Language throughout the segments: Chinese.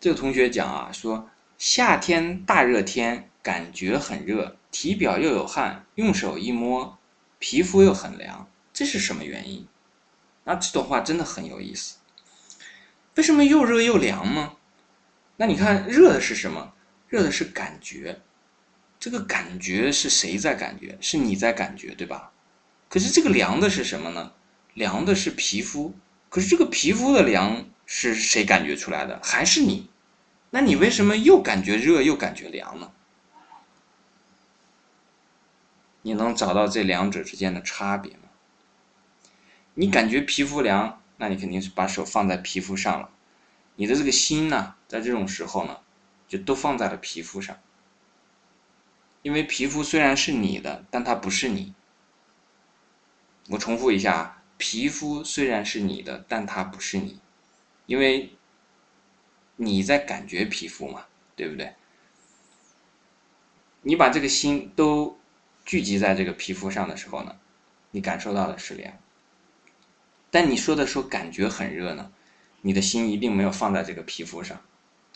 这个同学讲啊，说夏天大热天，感觉很热，体表又有汗，用手一摸，皮肤又很凉，这是什么原因？那这段话真的很有意思。为什么又热又凉呢？那你看，热的是什么？热的是感觉，这个感觉是谁在感觉？是你在感觉，对吧？可是这个凉的是什么呢？凉的是皮肤。可是这个皮肤的凉是谁感觉出来的？还是你？那你为什么又感觉热又感觉凉呢？你能找到这两者之间的差别吗？你感觉皮肤凉，那你肯定是把手放在皮肤上了。你的这个心呢，在这种时候呢，就都放在了皮肤上。因为皮肤虽然是你的，但它不是你。我重复一下。皮肤虽然是你的，但它不是你，因为你在感觉皮肤嘛，对不对？你把这个心都聚集在这个皮肤上的时候呢，你感受到的是凉。但你说的说感觉很热呢，你的心一定没有放在这个皮肤上，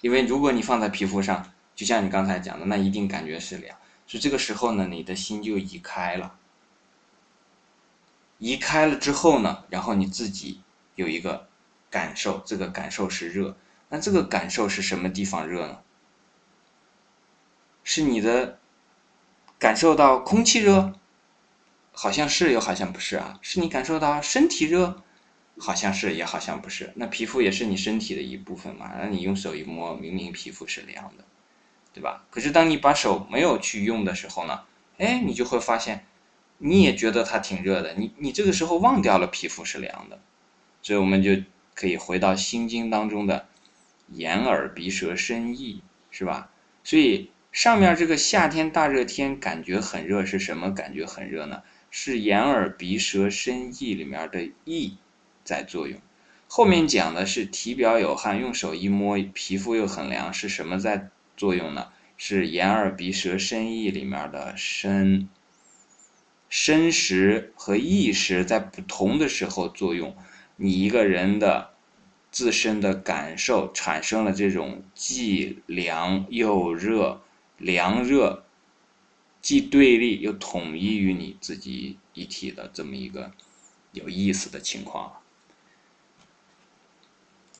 因为如果你放在皮肤上，就像你刚才讲的，那一定感觉是凉。所以这个时候呢，你的心就移开了。移开了之后呢，然后你自己有一个感受，这个感受是热。那这个感受是什么地方热呢？是你的感受到空气热，好像是又好像不是啊？是你感受到身体热，好像是也好像不是。那皮肤也是你身体的一部分嘛？那你用手一摸，明明皮肤是凉的，对吧？可是当你把手没有去用的时候呢，哎，你就会发现。你也觉得它挺热的，你你这个时候忘掉了皮肤是凉的，所以我们就可以回到《心经》当中的眼耳鼻舌身意，是吧？所以上面这个夏天大热天感觉很热是什么感觉很热呢？是眼耳鼻舌身意里面的意在作用。后面讲的是体表有汗，用手一摸皮肤又很凉，是什么在作用呢？是眼耳鼻舌身意里面的身。身识和意识在不同的时候作用，你一个人的自身的感受产生了这种既凉又热、凉热既对立又统一于你自己一体的这么一个有意思的情况。